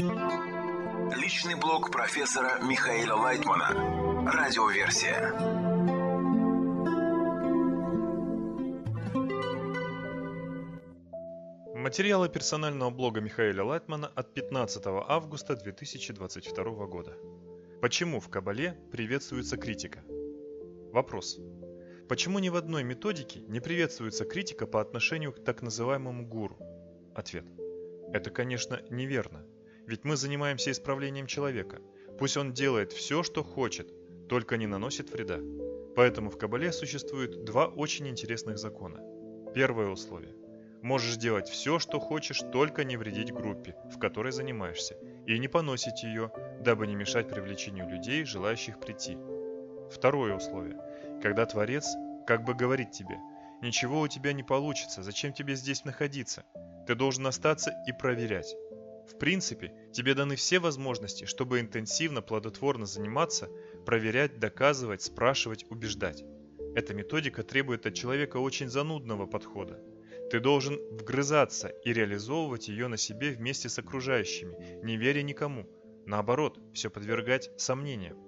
Личный блог профессора Михаила Лайтмана. Радиоверсия. Материалы персонального блога Михаила Лайтмана от 15 августа 2022 года. Почему в Кабале приветствуется критика? Вопрос. Почему ни в одной методике не приветствуется критика по отношению к так называемому гуру? Ответ. Это, конечно, неверно. Ведь мы занимаемся исправлением человека. Пусть он делает все, что хочет, только не наносит вреда. Поэтому в Кабале существует два очень интересных закона. Первое условие. Можешь делать все, что хочешь, только не вредить группе, в которой занимаешься, и не поносить ее, дабы не мешать привлечению людей, желающих прийти. Второе условие. Когда Творец как бы говорит тебе, ничего у тебя не получится, зачем тебе здесь находиться? Ты должен остаться и проверять. В принципе, тебе даны все возможности, чтобы интенсивно, плодотворно заниматься, проверять, доказывать, спрашивать, убеждать. Эта методика требует от человека очень занудного подхода. Ты должен вгрызаться и реализовывать ее на себе вместе с окружающими, не веря никому. Наоборот, все подвергать сомнениям.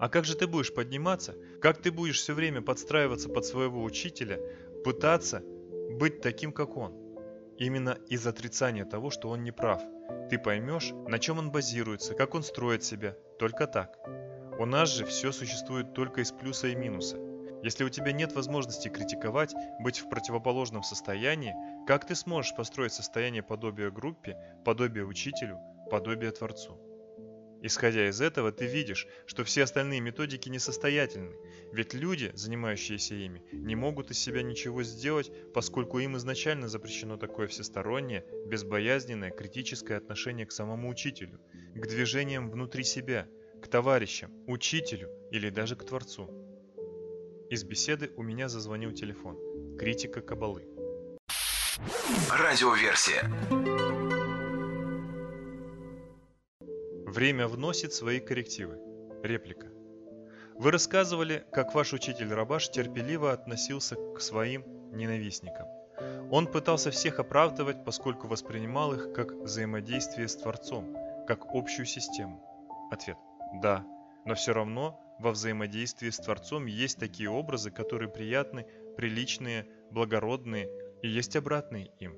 А как же ты будешь подниматься? Как ты будешь все время подстраиваться под своего учителя, пытаться быть таким, как он? Именно из отрицания того, что он не прав. Ты поймешь, на чем он базируется, как он строит себя. Только так. У нас же все существует только из плюса и минуса. Если у тебя нет возможности критиковать, быть в противоположном состоянии, как ты сможешь построить состояние подобия группе, подобие учителю, подобие Творцу? Исходя из этого, ты видишь, что все остальные методики несостоятельны, ведь люди, занимающиеся ими, не могут из себя ничего сделать, поскольку им изначально запрещено такое всестороннее, безбоязненное, критическое отношение к самому учителю, к движениям внутри себя, к товарищам, учителю или даже к Творцу. Из беседы у меня зазвонил телефон. Критика Кабалы. Радиоверсия. Время вносит свои коррективы. Реплика. Вы рассказывали, как ваш учитель Рабаш терпеливо относился к своим ненавистникам. Он пытался всех оправдывать, поскольку воспринимал их как взаимодействие с Творцом, как общую систему. Ответ. Да, но все равно во взаимодействии с Творцом есть такие образы, которые приятны, приличные, благородные, и есть обратные им.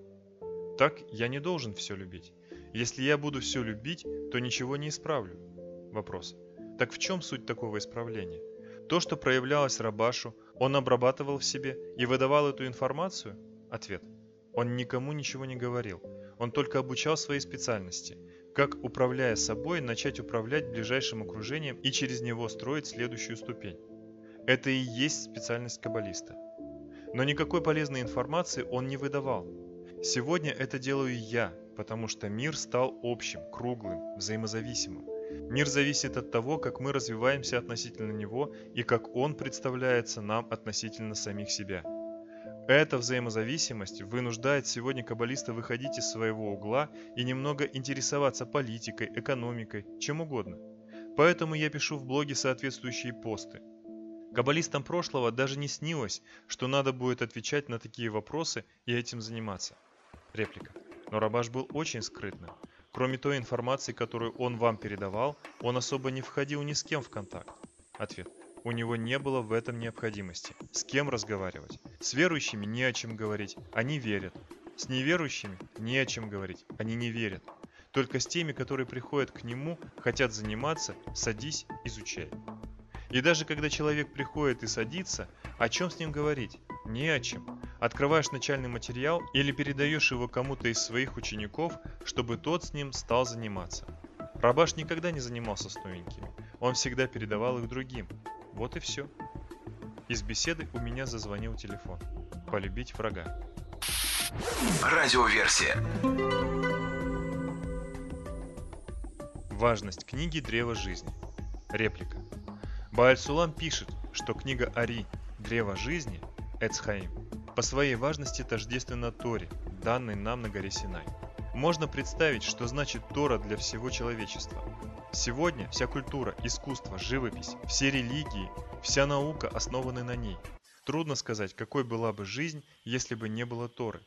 Так я не должен все любить. Если я буду все любить, то ничего не исправлю. Вопрос. Так в чем суть такого исправления? То, что проявлялось Рабашу, он обрабатывал в себе и выдавал эту информацию? Ответ. Он никому ничего не говорил. Он только обучал своей специальности. Как, управляя собой, начать управлять ближайшим окружением и через него строить следующую ступень. Это и есть специальность каббалиста. Но никакой полезной информации он не выдавал. Сегодня это делаю я, потому что мир стал общим, круглым, взаимозависимым. Мир зависит от того, как мы развиваемся относительно него и как он представляется нам относительно самих себя. Эта взаимозависимость вынуждает сегодня каббалиста выходить из своего угла и немного интересоваться политикой, экономикой, чем угодно. Поэтому я пишу в блоге соответствующие посты. Каббалистам прошлого даже не снилось, что надо будет отвечать на такие вопросы и этим заниматься. Реплика. Но Рабаш был очень скрытным. Кроме той информации, которую он вам передавал, он особо не входил ни с кем в контакт. Ответ. У него не было в этом необходимости. С кем разговаривать? С верующими не о чем говорить, они верят. С неверующими не о чем говорить, они не верят. Только с теми, которые приходят к нему, хотят заниматься, садись, изучай. И даже когда человек приходит и садится, о чем с ним говорить? Не о чем. Открываешь начальный материал или передаешь его кому-то из своих учеников, чтобы тот с ним стал заниматься. Рабаш никогда не занимался с новенькими. Он всегда передавал их другим. Вот и все. Из беседы у меня зазвонил телефон. Полюбить врага. Радиоверсия. Важность книги «Древо жизни». Реплика. Бааль-Сулам пишет, что книга Ари «Древо жизни» Эцхаим по своей важности тождественно Торе, данной нам на горе Синай. Можно представить, что значит Тора для всего человечества. Сегодня вся культура, искусство, живопись, все религии, вся наука основаны на ней. Трудно сказать, какой была бы жизнь, если бы не было Торы.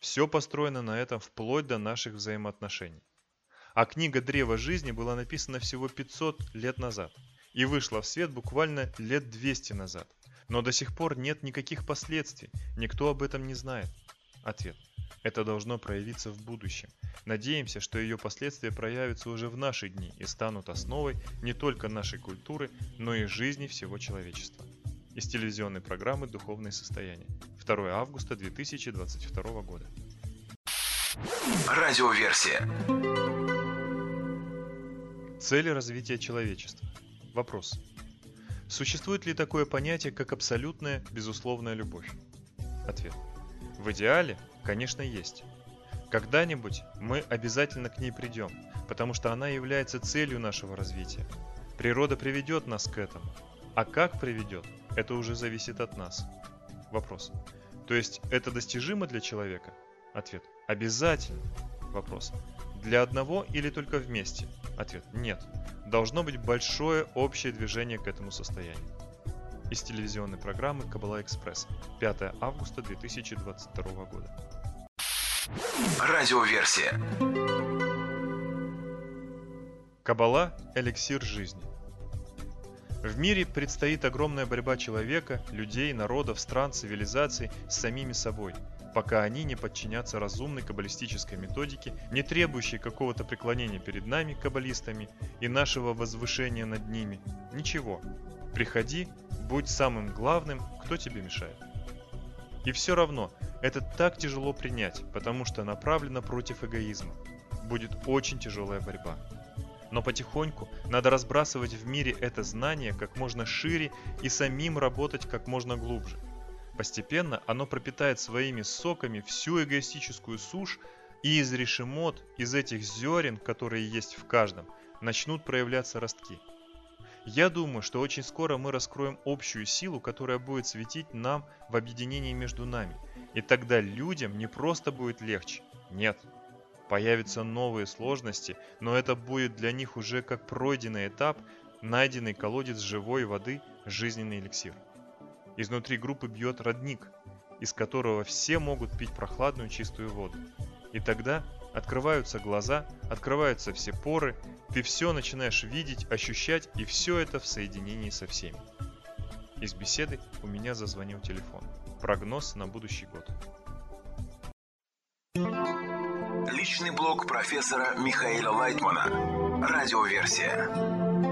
Все построено на этом вплоть до наших взаимоотношений. А книга «Древо жизни» была написана всего 500 лет назад и вышла в свет буквально лет 200 назад. Но до сих пор нет никаких последствий, никто об этом не знает. Ответ. Это должно проявиться в будущем. Надеемся, что ее последствия проявятся уже в наши дни и станут основой не только нашей культуры, но и жизни всего человечества. Из телевизионной программы «Духовное состояние». 2 августа 2022 года. Радиоверсия. Цели развития человечества. Вопрос. Существует ли такое понятие, как абсолютная, безусловная любовь? Ответ. В идеале, конечно, есть. Когда-нибудь мы обязательно к ней придем, потому что она является целью нашего развития. Природа приведет нас к этому. А как приведет, это уже зависит от нас. Вопрос. То есть это достижимо для человека? Ответ. Обязательно. Вопрос. Для одного или только вместе? Ответ. Нет. Должно быть большое общее движение к этому состоянию из телевизионной программы «Кабала Экспресс» 5 августа 2022 года. Радиоверсия. Кабала – эликсир жизни. В мире предстоит огромная борьба человека, людей, народов, стран, цивилизаций с самими собой, пока они не подчинятся разумной каббалистической методике, не требующей какого-то преклонения перед нами, каббалистами, и нашего возвышения над ними. Ничего. Приходи Будь самым главным, кто тебе мешает. И все равно, это так тяжело принять, потому что направлено против эгоизма. Будет очень тяжелая борьба. Но потихоньку надо разбрасывать в мире это знание как можно шире и самим работать как можно глубже. Постепенно оно пропитает своими соками всю эгоистическую сушь, и из решемот, из этих зерен, которые есть в каждом, начнут проявляться ростки – я думаю, что очень скоро мы раскроем общую силу, которая будет светить нам в объединении между нами. И тогда людям не просто будет легче. Нет. Появятся новые сложности, но это будет для них уже как пройденный этап, найденный колодец живой воды, жизненный эликсир. Изнутри группы бьет родник, из которого все могут пить прохладную чистую воду. И тогда Открываются глаза, открываются все поры, ты все начинаешь видеть, ощущать, и все это в соединении со всеми. Из беседы у меня зазвонил телефон. Прогноз на будущий год. Личный блог профессора Михаила Лайтмана. Радиоверсия.